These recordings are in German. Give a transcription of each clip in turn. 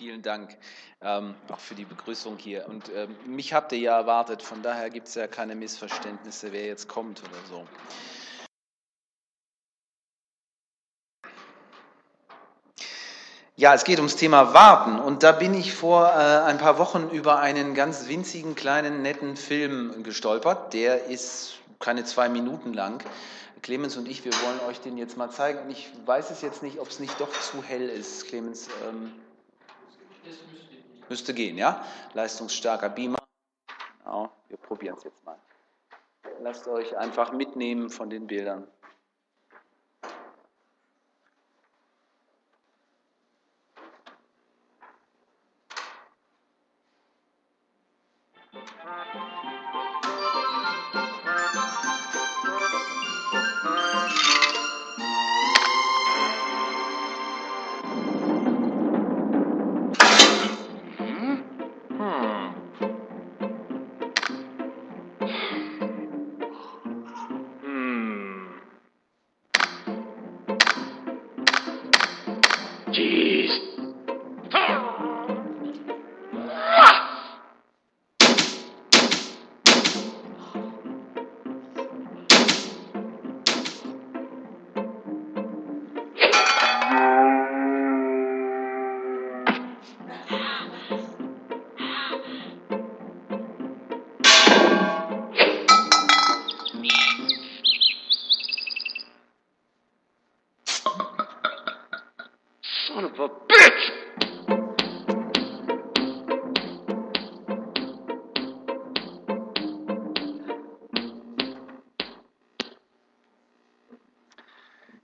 Vielen Dank ähm, auch für die Begrüßung hier. Und ähm, mich habt ihr ja erwartet, von daher gibt es ja keine Missverständnisse, wer jetzt kommt oder so. Ja, es geht ums Thema Warten und da bin ich vor äh, ein paar Wochen über einen ganz winzigen, kleinen, netten Film gestolpert. Der ist keine zwei Minuten lang. Clemens und ich, wir wollen euch den jetzt mal zeigen. ich weiß es jetzt nicht, ob es nicht doch zu hell ist. Clemens, ähm, müsste gehen, ja? Leistungsstarker Beamer. Genau, wir probieren es jetzt mal. Lasst euch einfach mitnehmen von den Bildern.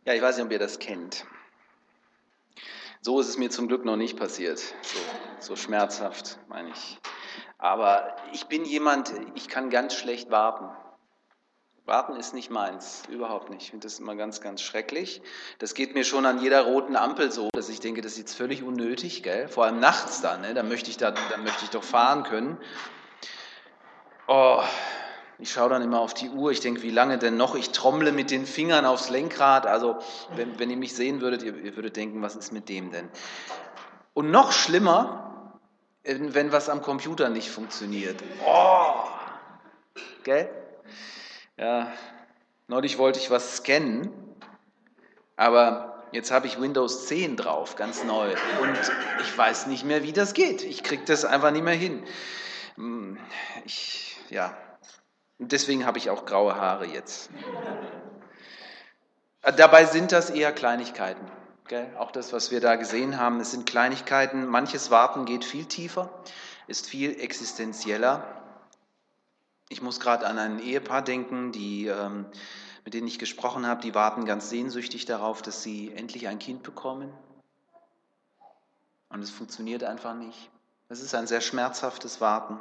Ja, ich weiß nicht, ob ihr das kennt. So ist es mir zum Glück noch nicht passiert. So, so schmerzhaft, meine ich. Aber ich bin jemand, ich kann ganz schlecht warten. Warten ist nicht meins, überhaupt nicht. Ich finde das immer ganz, ganz schrecklich. Das geht mir schon an jeder roten Ampel so, dass ich denke, das ist jetzt völlig unnötig, gell? Vor allem nachts dann, ne? da möchte ich da, da möchte ich doch fahren können. Oh, ich schaue dann immer auf die Uhr, ich denke, wie lange denn noch? Ich trommle mit den Fingern aufs Lenkrad. Also, wenn, wenn ihr mich sehen würdet, ihr, ihr würdet denken, was ist mit dem denn? Und noch schlimmer, wenn was am Computer nicht funktioniert. Oh! Gell? Ja, neulich wollte ich was scannen, aber jetzt habe ich Windows 10 drauf, ganz neu. Und ich weiß nicht mehr, wie das geht. Ich kriege das einfach nicht mehr hin. Hm, ich, ja, und deswegen habe ich auch graue Haare jetzt. Äh, dabei sind das eher Kleinigkeiten. Gell? Auch das, was wir da gesehen haben, es sind Kleinigkeiten. Manches Warten geht viel tiefer, ist viel existenzieller. Ich muss gerade an ein Ehepaar denken, die, ähm, mit denen ich gesprochen habe, die warten ganz sehnsüchtig darauf, dass sie endlich ein Kind bekommen. Und es funktioniert einfach nicht. Es ist ein sehr schmerzhaftes Warten.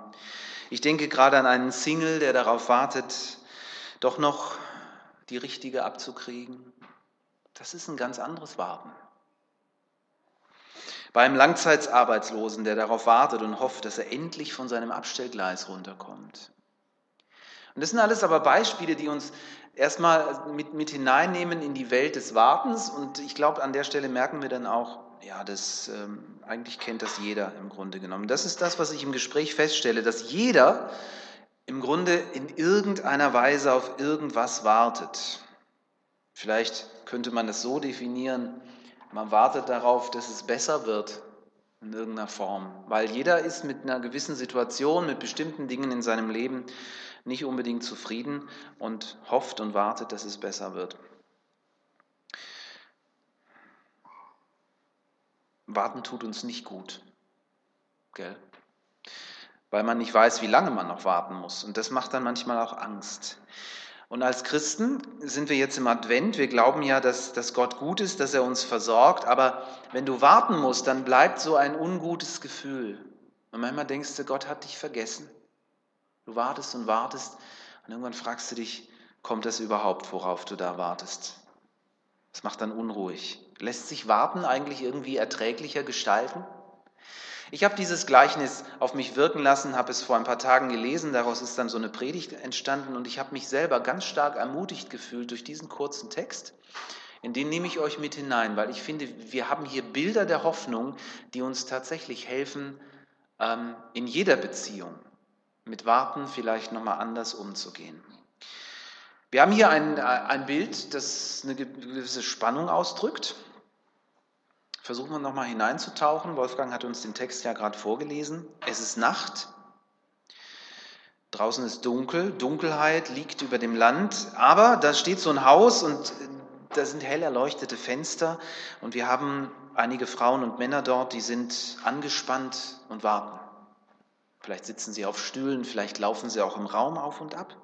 Ich denke gerade an einen Single, der darauf wartet, doch noch die richtige abzukriegen. Das ist ein ganz anderes Warten. Beim Langzeitarbeitslosen, der darauf wartet und hofft, dass er endlich von seinem Abstellgleis runterkommt. Und das sind alles aber Beispiele, die uns erstmal mit, mit hineinnehmen in die Welt des Wartens. Und ich glaube, an der Stelle merken wir dann auch, ja, das ähm, eigentlich kennt das jeder im Grunde genommen. Das ist das, was ich im Gespräch feststelle, dass jeder im Grunde in irgendeiner Weise auf irgendwas wartet. Vielleicht könnte man es so definieren, man wartet darauf, dass es besser wird in irgendeiner Form, weil jeder ist mit einer gewissen Situation, mit bestimmten Dingen in seinem Leben nicht unbedingt zufrieden und hofft und wartet, dass es besser wird. Warten tut uns nicht gut. Gell? Weil man nicht weiß, wie lange man noch warten muss. Und das macht dann manchmal auch Angst. Und als Christen sind wir jetzt im Advent. Wir glauben ja, dass, dass Gott gut ist, dass er uns versorgt. Aber wenn du warten musst, dann bleibt so ein ungutes Gefühl. Und manchmal denkst du, Gott hat dich vergessen. Du wartest und wartest. Und irgendwann fragst du dich, kommt das überhaupt, worauf du da wartest? Das macht dann unruhig. Lässt sich Warten eigentlich irgendwie erträglicher gestalten? Ich habe dieses Gleichnis auf mich wirken lassen, habe es vor ein paar Tagen gelesen, daraus ist dann so eine Predigt entstanden und ich habe mich selber ganz stark ermutigt gefühlt durch diesen kurzen Text in den nehme ich euch mit hinein, weil ich finde, wir haben hier Bilder der Hoffnung, die uns tatsächlich helfen, ähm, in jeder Beziehung mit Warten vielleicht nochmal anders umzugehen. Wir haben hier ein, ein Bild, das eine gewisse Spannung ausdrückt. Versuchen wir nochmal hineinzutauchen. Wolfgang hat uns den Text ja gerade vorgelesen. Es ist Nacht. Draußen ist dunkel. Dunkelheit liegt über dem Land. Aber da steht so ein Haus und da sind hell erleuchtete Fenster. Und wir haben einige Frauen und Männer dort, die sind angespannt und warten. Vielleicht sitzen sie auf Stühlen, vielleicht laufen sie auch im Raum auf und ab.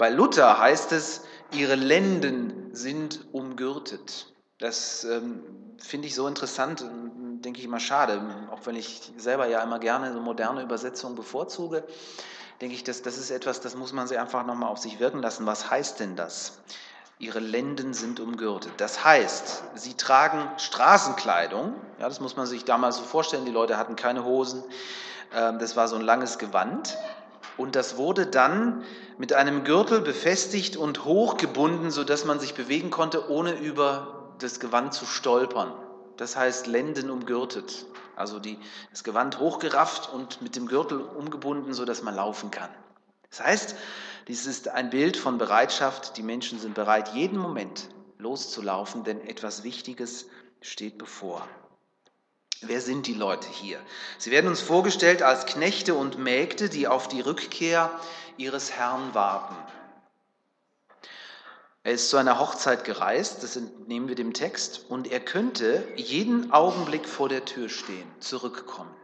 Bei Luther heißt es, ihre Lenden sind umgürtet. Das ähm, finde ich so interessant und denke ich immer schade, auch wenn ich selber ja immer gerne so moderne Übersetzungen bevorzuge, denke ich, das, das ist etwas, das muss man sich einfach nochmal auf sich wirken lassen. Was heißt denn das? Ihre Lenden sind umgürtet. Das heißt, sie tragen Straßenkleidung. Ja, das muss man sich damals so vorstellen. Die Leute hatten keine Hosen. Ähm, das war so ein langes Gewand. Und das wurde dann mit einem Gürtel befestigt und hochgebunden, sodass man sich bewegen konnte, ohne über das Gewand zu stolpern. Das heißt Lenden umgürtet. Also die, das Gewand hochgerafft und mit dem Gürtel umgebunden, sodass man laufen kann. Das heißt, dies ist ein Bild von Bereitschaft. Die Menschen sind bereit, jeden Moment loszulaufen, denn etwas Wichtiges steht bevor. Wer sind die Leute hier? Sie werden uns vorgestellt als Knechte und Mägde, die auf die Rückkehr ihres Herrn warten. Er ist zu einer Hochzeit gereist, das entnehmen wir dem Text, und er könnte jeden Augenblick vor der Tür stehen, zurückkommen.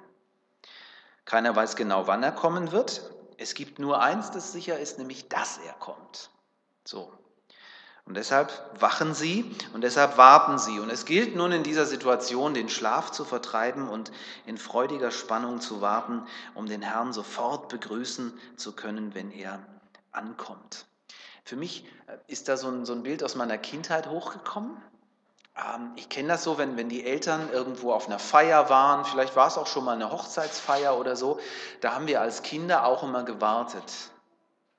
Keiner weiß genau, wann er kommen wird. Es gibt nur eins, das sicher ist, nämlich, dass er kommt. So, und deshalb wachen sie und deshalb warten sie. Und es gilt nun in dieser Situation, den Schlaf zu vertreiben und in freudiger Spannung zu warten, um den Herrn sofort begrüßen zu können, wenn er ankommt. Für mich äh, ist da so ein, so ein Bild aus meiner Kindheit hochgekommen. Ähm, ich kenne das so, wenn, wenn die Eltern irgendwo auf einer Feier waren, vielleicht war es auch schon mal eine Hochzeitsfeier oder so, da haben wir als Kinder auch immer gewartet.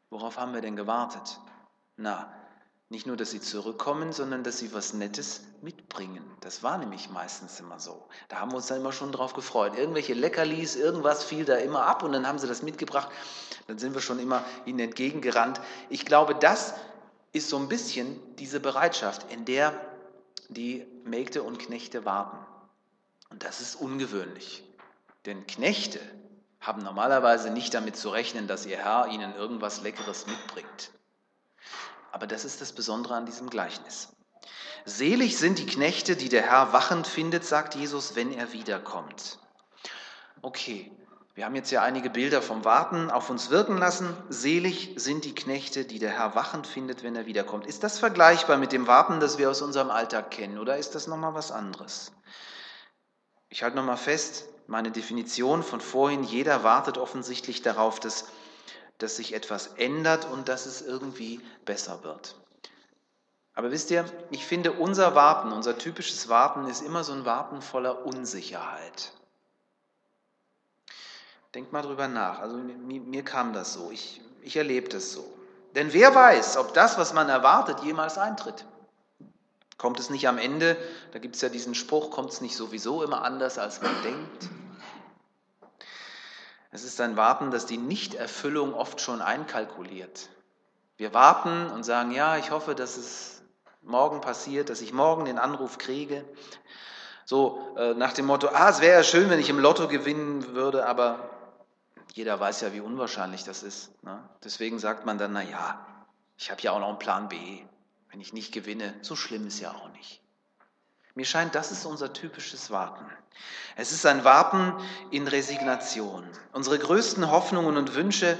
Worauf haben wir denn gewartet? Na, nicht nur, dass sie zurückkommen, sondern dass sie was Nettes mitbringen. Das war nämlich meistens immer so. Da haben wir uns dann immer schon drauf gefreut. Irgendwelche Leckerlis, irgendwas fiel da immer ab und dann haben sie das mitgebracht. Dann sind wir schon immer ihnen entgegengerannt. Ich glaube, das ist so ein bisschen diese Bereitschaft, in der die Mägde und Knechte warten. Und das ist ungewöhnlich. Denn Knechte haben normalerweise nicht damit zu rechnen, dass ihr Herr ihnen irgendwas Leckeres mitbringt. Aber das ist das Besondere an diesem Gleichnis. Selig sind die Knechte, die der Herr wachend findet, sagt Jesus, wenn er wiederkommt. Okay, wir haben jetzt ja einige Bilder vom Warten auf uns wirken lassen. Selig sind die Knechte, die der Herr wachend findet, wenn er wiederkommt. Ist das vergleichbar mit dem Warten, das wir aus unserem Alltag kennen, oder ist das nochmal was anderes? Ich halte nochmal fest, meine Definition von vorhin, jeder wartet offensichtlich darauf, dass dass sich etwas ändert und dass es irgendwie besser wird. Aber wisst ihr, ich finde, unser Warten, unser typisches Warten ist immer so ein Warten voller Unsicherheit. Denkt mal drüber nach. Also mir, mir kam das so. Ich, ich erlebe das so. Denn wer weiß, ob das, was man erwartet, jemals eintritt. Kommt es nicht am Ende, da gibt es ja diesen Spruch, kommt es nicht sowieso immer anders, als man denkt. Es ist ein Warten, das die Nichterfüllung oft schon einkalkuliert. Wir warten und sagen, ja, ich hoffe, dass es morgen passiert, dass ich morgen den Anruf kriege. So äh, nach dem Motto, ah, es wäre ja schön, wenn ich im Lotto gewinnen würde, aber jeder weiß ja, wie unwahrscheinlich das ist. Ne? Deswegen sagt man dann, na ja, ich habe ja auch noch einen Plan B. Wenn ich nicht gewinne, so schlimm ist ja auch nicht. Mir scheint, das ist unser typisches Warten. Es ist ein Warten in Resignation. Unsere größten Hoffnungen und Wünsche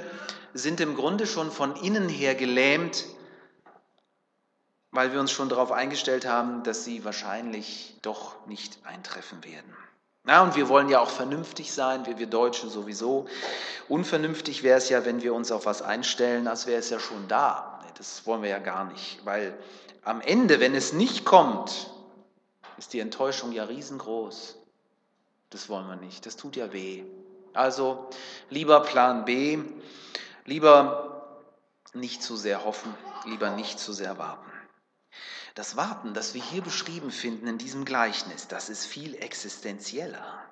sind im Grunde schon von innen her gelähmt, weil wir uns schon darauf eingestellt haben, dass sie wahrscheinlich doch nicht eintreffen werden. Ja, und wir wollen ja auch vernünftig sein, wir, wir Deutschen sowieso. Unvernünftig wäre es ja, wenn wir uns auf was einstellen, als wäre es ja schon da. Das wollen wir ja gar nicht, weil am Ende, wenn es nicht kommt, ist die Enttäuschung ja riesengroß. Das wollen wir nicht, das tut ja weh. Also lieber Plan B, lieber nicht zu sehr hoffen, lieber nicht zu sehr warten. Das Warten, das wir hier beschrieben finden in diesem Gleichnis, das ist viel existenzieller.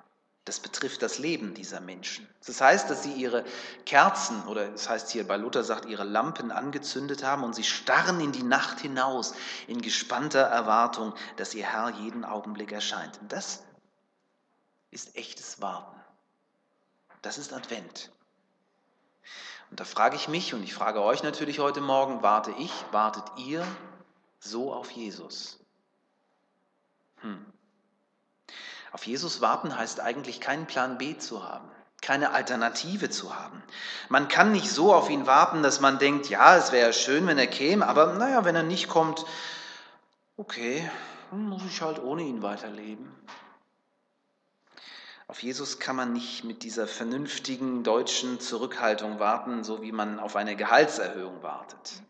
Das betrifft das Leben dieser Menschen. Das heißt, dass sie ihre Kerzen oder das heißt hier bei Luther sagt, ihre Lampen angezündet haben und sie starren in die Nacht hinaus in gespannter Erwartung, dass ihr Herr jeden Augenblick erscheint. Und das ist echtes Warten. Das ist Advent. Und da frage ich mich und ich frage euch natürlich heute Morgen, warte ich, wartet ihr so auf Jesus? Hm. Auf Jesus warten heißt eigentlich keinen Plan B zu haben, keine Alternative zu haben. Man kann nicht so auf ihn warten, dass man denkt, ja, es wäre schön, wenn er käme, aber naja, wenn er nicht kommt, okay, dann muss ich halt ohne ihn weiterleben. Auf Jesus kann man nicht mit dieser vernünftigen deutschen Zurückhaltung warten, so wie man auf eine Gehaltserhöhung wartet.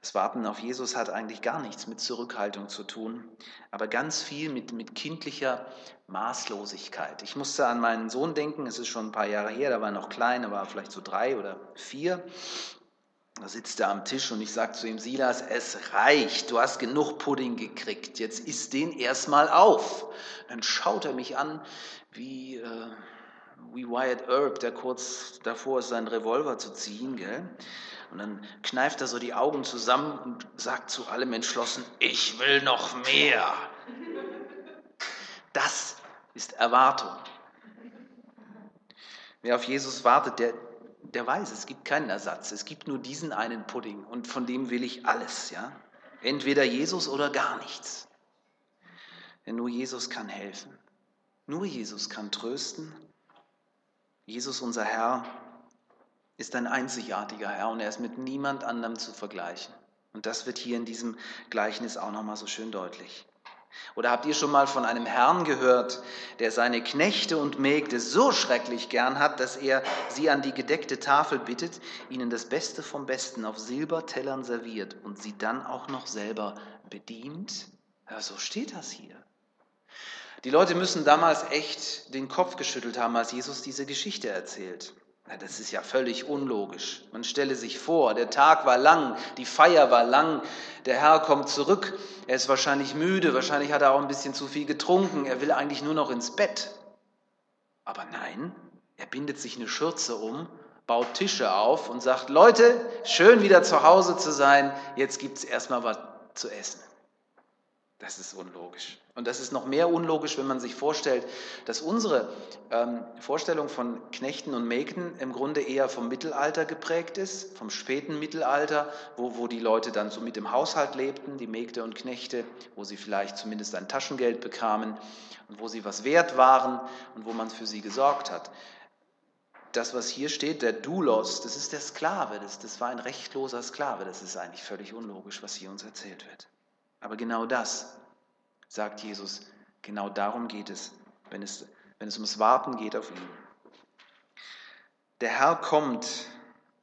Das Warten auf Jesus hat eigentlich gar nichts mit Zurückhaltung zu tun, aber ganz viel mit, mit kindlicher Maßlosigkeit. Ich musste an meinen Sohn denken, es ist schon ein paar Jahre her, da war er noch klein, er war vielleicht so drei oder vier. Da sitzt er am Tisch und ich sage zu ihm, Silas, es reicht, du hast genug Pudding gekriegt, jetzt isst den erstmal auf. Dann schaut er mich an wie, äh, wie Wyatt Earp, der kurz davor ist, seinen Revolver zu ziehen. Gell? Und dann kneift er so die Augen zusammen und sagt zu allem entschlossen, ich will noch mehr. Das ist Erwartung. Wer auf Jesus wartet, der, der weiß, es gibt keinen Ersatz. Es gibt nur diesen einen Pudding und von dem will ich alles. Ja? Entweder Jesus oder gar nichts. Denn nur Jesus kann helfen. Nur Jesus kann trösten. Jesus, unser Herr, ist ein einzigartiger Herr und er ist mit niemand anderem zu vergleichen. Und das wird hier in diesem Gleichnis auch nochmal so schön deutlich. Oder habt ihr schon mal von einem Herrn gehört, der seine Knechte und Mägde so schrecklich gern hat, dass er sie an die gedeckte Tafel bittet, ihnen das Beste vom Besten auf Silbertellern serviert und sie dann auch noch selber bedient? Ja, so steht das hier. Die Leute müssen damals echt den Kopf geschüttelt haben, als Jesus diese Geschichte erzählt. Ja, das ist ja völlig unlogisch. Man stelle sich vor, der Tag war lang, die Feier war lang, der Herr kommt zurück, er ist wahrscheinlich müde, wahrscheinlich hat er auch ein bisschen zu viel getrunken, er will eigentlich nur noch ins Bett. Aber nein, er bindet sich eine Schürze um, baut Tische auf und sagt, Leute, schön wieder zu Hause zu sein, jetzt gibt es erstmal was zu essen. Das ist unlogisch. Und das ist noch mehr unlogisch, wenn man sich vorstellt, dass unsere ähm, Vorstellung von Knechten und Mägden im Grunde eher vom Mittelalter geprägt ist, vom späten Mittelalter, wo, wo die Leute dann so mit im Haushalt lebten, die Mägde und Knechte, wo sie vielleicht zumindest ein Taschengeld bekamen und wo sie was wert waren und wo man für sie gesorgt hat. Das, was hier steht, der Doulos, das ist der Sklave, das, das war ein rechtloser Sklave, das ist eigentlich völlig unlogisch, was hier uns erzählt wird. Aber genau das, sagt Jesus, genau darum geht es, wenn es, wenn es ums Warten geht auf ihn. Der Herr kommt,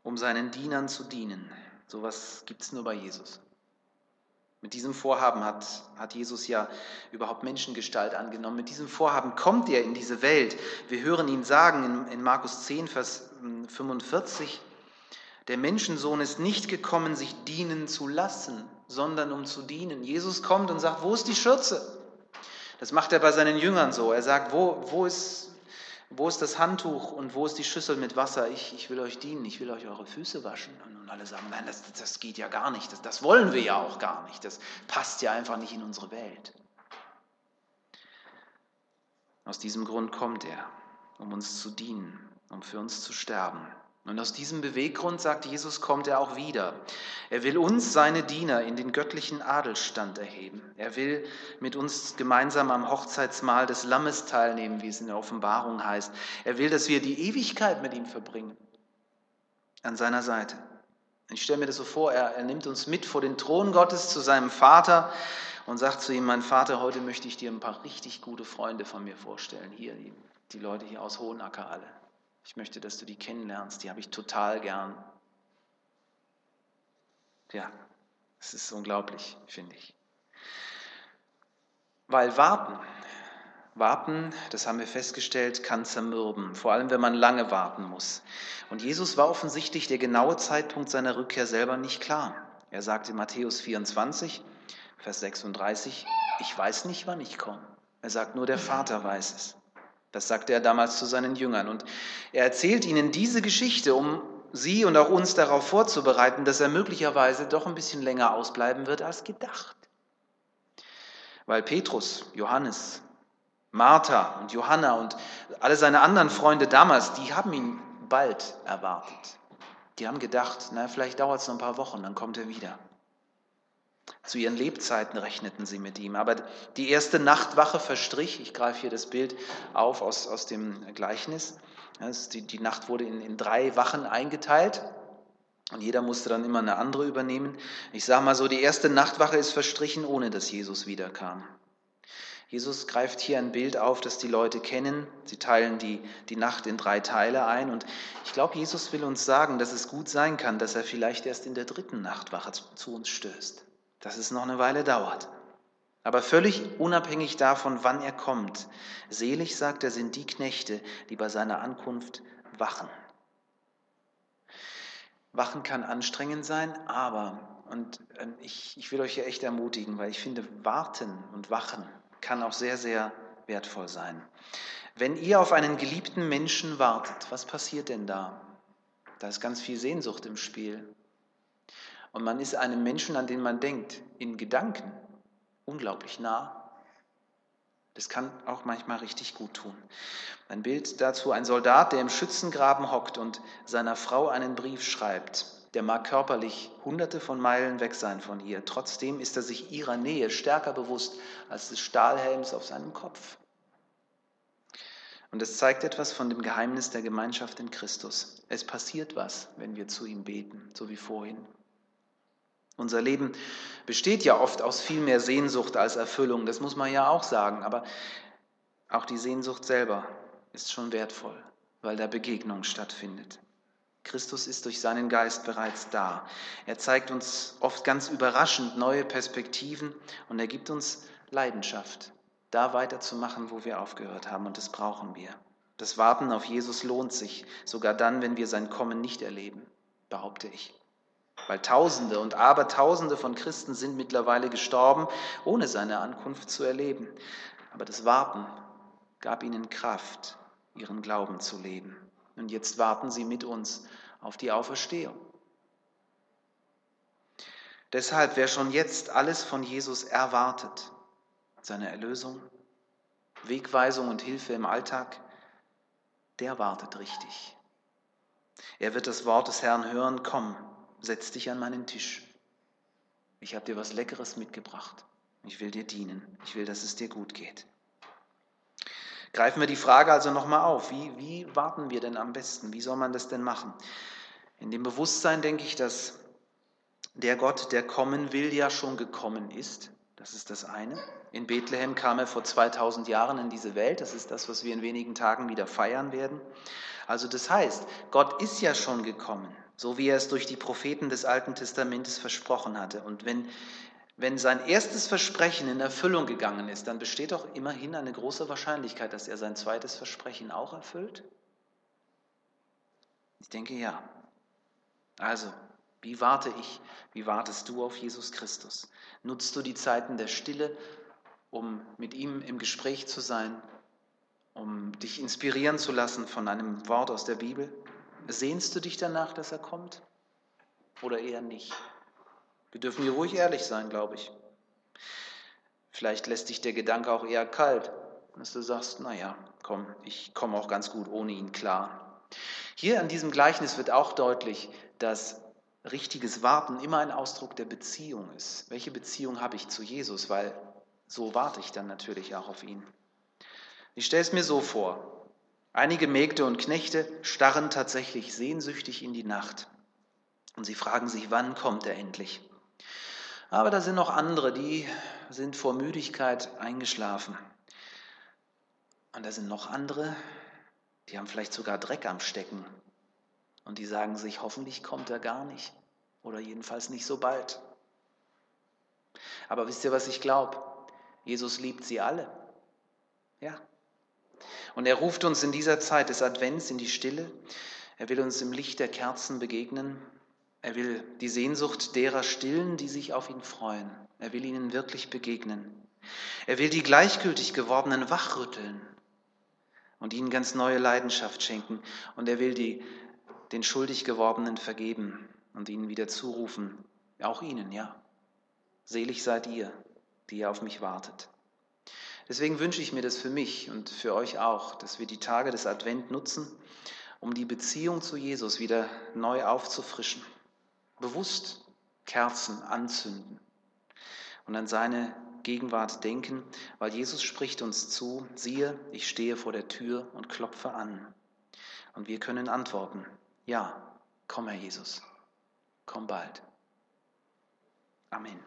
um seinen Dienern zu dienen. So Sowas gibt es nur bei Jesus. Mit diesem Vorhaben hat, hat Jesus ja überhaupt Menschengestalt angenommen. Mit diesem Vorhaben kommt er in diese Welt. Wir hören ihn sagen in, in Markus 10, Vers 45, der Menschensohn ist nicht gekommen, sich dienen zu lassen, sondern um zu dienen. Jesus kommt und sagt, wo ist die Schürze? Das macht er bei seinen Jüngern so. Er sagt, wo, wo, ist, wo ist das Handtuch und wo ist die Schüssel mit Wasser? Ich, ich will euch dienen, ich will euch eure Füße waschen. Und alle sagen, nein, das, das geht ja gar nicht, das, das wollen wir ja auch gar nicht, das passt ja einfach nicht in unsere Welt. Aus diesem Grund kommt er, um uns zu dienen, um für uns zu sterben. Und aus diesem Beweggrund, sagt Jesus, kommt er auch wieder. Er will uns, seine Diener, in den göttlichen Adelstand erheben. Er will mit uns gemeinsam am Hochzeitsmahl des Lammes teilnehmen, wie es in der Offenbarung heißt. Er will, dass wir die Ewigkeit mit ihm verbringen, an seiner Seite. Ich stelle mir das so vor, er, er nimmt uns mit vor den Thron Gottes zu seinem Vater und sagt zu ihm, mein Vater, heute möchte ich dir ein paar richtig gute Freunde von mir vorstellen. Hier, die, die Leute hier aus Hohenacker alle. Ich möchte, dass du die kennenlernst. Die habe ich total gern. Ja, es ist unglaublich, finde ich. Weil warten, warten, das haben wir festgestellt, kann zermürben, vor allem wenn man lange warten muss. Und Jesus war offensichtlich der genaue Zeitpunkt seiner Rückkehr selber nicht klar. Er sagt in Matthäus 24, Vers 36, ich weiß nicht, wann ich komme. Er sagt nur, der Vater weiß es. Das sagte er damals zu seinen Jüngern. Und er erzählt ihnen diese Geschichte, um sie und auch uns darauf vorzubereiten, dass er möglicherweise doch ein bisschen länger ausbleiben wird als gedacht. Weil Petrus, Johannes, Martha und Johanna und alle seine anderen Freunde damals, die haben ihn bald erwartet. Die haben gedacht, na, vielleicht dauert es noch ein paar Wochen, dann kommt er wieder. Zu ihren Lebzeiten rechneten sie mit ihm. Aber die erste Nachtwache verstrich. Ich greife hier das Bild auf aus, aus dem Gleichnis. Die, die Nacht wurde in, in drei Wachen eingeteilt. Und jeder musste dann immer eine andere übernehmen. Ich sage mal so, die erste Nachtwache ist verstrichen, ohne dass Jesus wiederkam. Jesus greift hier ein Bild auf, das die Leute kennen. Sie teilen die, die Nacht in drei Teile ein. Und ich glaube, Jesus will uns sagen, dass es gut sein kann, dass er vielleicht erst in der dritten Nachtwache zu uns stößt. Dass es noch eine Weile dauert. Aber völlig unabhängig davon, wann er kommt. Selig, sagt er, sind die Knechte, die bei seiner Ankunft wachen. Wachen kann anstrengend sein, aber, und ähm, ich, ich will euch hier echt ermutigen, weil ich finde, warten und wachen kann auch sehr, sehr wertvoll sein. Wenn ihr auf einen geliebten Menschen wartet, was passiert denn da? Da ist ganz viel Sehnsucht im Spiel. Und man ist einem Menschen, an den man denkt, in Gedanken unglaublich nah. Das kann auch manchmal richtig gut tun. Ein Bild dazu, ein Soldat, der im Schützengraben hockt und seiner Frau einen Brief schreibt der mag körperlich hunderte von Meilen weg sein von ihr. Trotzdem ist er sich ihrer Nähe stärker bewusst als des Stahlhelms auf seinem Kopf. Und es zeigt etwas von dem Geheimnis der Gemeinschaft in Christus. Es passiert was, wenn wir zu ihm beten, so wie vorhin. Unser Leben besteht ja oft aus viel mehr Sehnsucht als Erfüllung, das muss man ja auch sagen, aber auch die Sehnsucht selber ist schon wertvoll, weil da Begegnung stattfindet. Christus ist durch seinen Geist bereits da. Er zeigt uns oft ganz überraschend neue Perspektiven und er gibt uns Leidenschaft, da weiterzumachen, wo wir aufgehört haben. Und das brauchen wir. Das Warten auf Jesus lohnt sich, sogar dann, wenn wir sein Kommen nicht erleben, behaupte ich. Weil Tausende und Abertausende von Christen sind mittlerweile gestorben, ohne seine Ankunft zu erleben. Aber das Warten gab ihnen Kraft, ihren Glauben zu leben. Und jetzt warten sie mit uns auf die Auferstehung. Deshalb, wer schon jetzt alles von Jesus erwartet, seine Erlösung, Wegweisung und Hilfe im Alltag, der wartet richtig. Er wird das Wort des Herrn hören, komm, setz dich an meinen Tisch. Ich habe dir was Leckeres mitgebracht. Ich will dir dienen. Ich will, dass es dir gut geht. Greifen wir die Frage also nochmal auf. Wie, wie warten wir denn am besten? Wie soll man das denn machen? In dem Bewusstsein denke ich, dass der Gott, der kommen will, ja schon gekommen ist. Das ist das eine. In Bethlehem kam er vor 2000 Jahren in diese Welt. Das ist das, was wir in wenigen Tagen wieder feiern werden. Also das heißt, Gott ist ja schon gekommen, so wie er es durch die Propheten des Alten Testamentes versprochen hatte. Und wenn wenn sein erstes Versprechen in Erfüllung gegangen ist, dann besteht doch immerhin eine große Wahrscheinlichkeit, dass er sein zweites Versprechen auch erfüllt? Ich denke ja. Also, wie warte ich? Wie wartest du auf Jesus Christus? Nutzt du die Zeiten der Stille, um mit ihm im Gespräch zu sein, um dich inspirieren zu lassen von einem Wort aus der Bibel? Sehnst du dich danach, dass er kommt? Oder eher nicht? Wir dürfen hier ruhig ehrlich sein, glaube ich. Vielleicht lässt dich der Gedanke auch eher kalt, dass du sagst, naja, komm, ich komme auch ganz gut ohne ihn klar. Hier an diesem Gleichnis wird auch deutlich, dass richtiges Warten immer ein Ausdruck der Beziehung ist. Welche Beziehung habe ich zu Jesus? Weil so warte ich dann natürlich auch auf ihn. Ich stelle es mir so vor. Einige Mägde und Knechte starren tatsächlich sehnsüchtig in die Nacht und sie fragen sich, wann kommt er endlich? Aber da sind noch andere, die sind vor Müdigkeit eingeschlafen. Und da sind noch andere, die haben vielleicht sogar Dreck am Stecken. Und die sagen sich, hoffentlich kommt er gar nicht. Oder jedenfalls nicht so bald. Aber wisst ihr, was ich glaube? Jesus liebt sie alle. Ja. Und er ruft uns in dieser Zeit des Advents in die Stille. Er will uns im Licht der Kerzen begegnen Er will die Sehnsucht derer stillen, die sich auf ihn freuen. Er will ihnen wirklich begegnen. Er will die gleichgültig gewordenen wachrütteln und ihnen ganz neue Leidenschaft schenken. Und er will die, den schuldig gewordenen vergeben und ihnen wieder zurufen, auch ihnen, ja. Selig seid ihr, die ihr auf mich wartet. Deswegen wünsche ich mir das für mich und für euch auch, dass wir die Tage des Advent nutzen, um die Beziehung zu Jesus wieder neu aufzufrischen. Bewusst Kerzen anzünden und an seine Gegenwart denken, weil Jesus spricht uns zu, siehe, ich stehe vor der Tür und klopfe an. Und wir können antworten, ja, komm Herr Jesus, komm bald. Amen.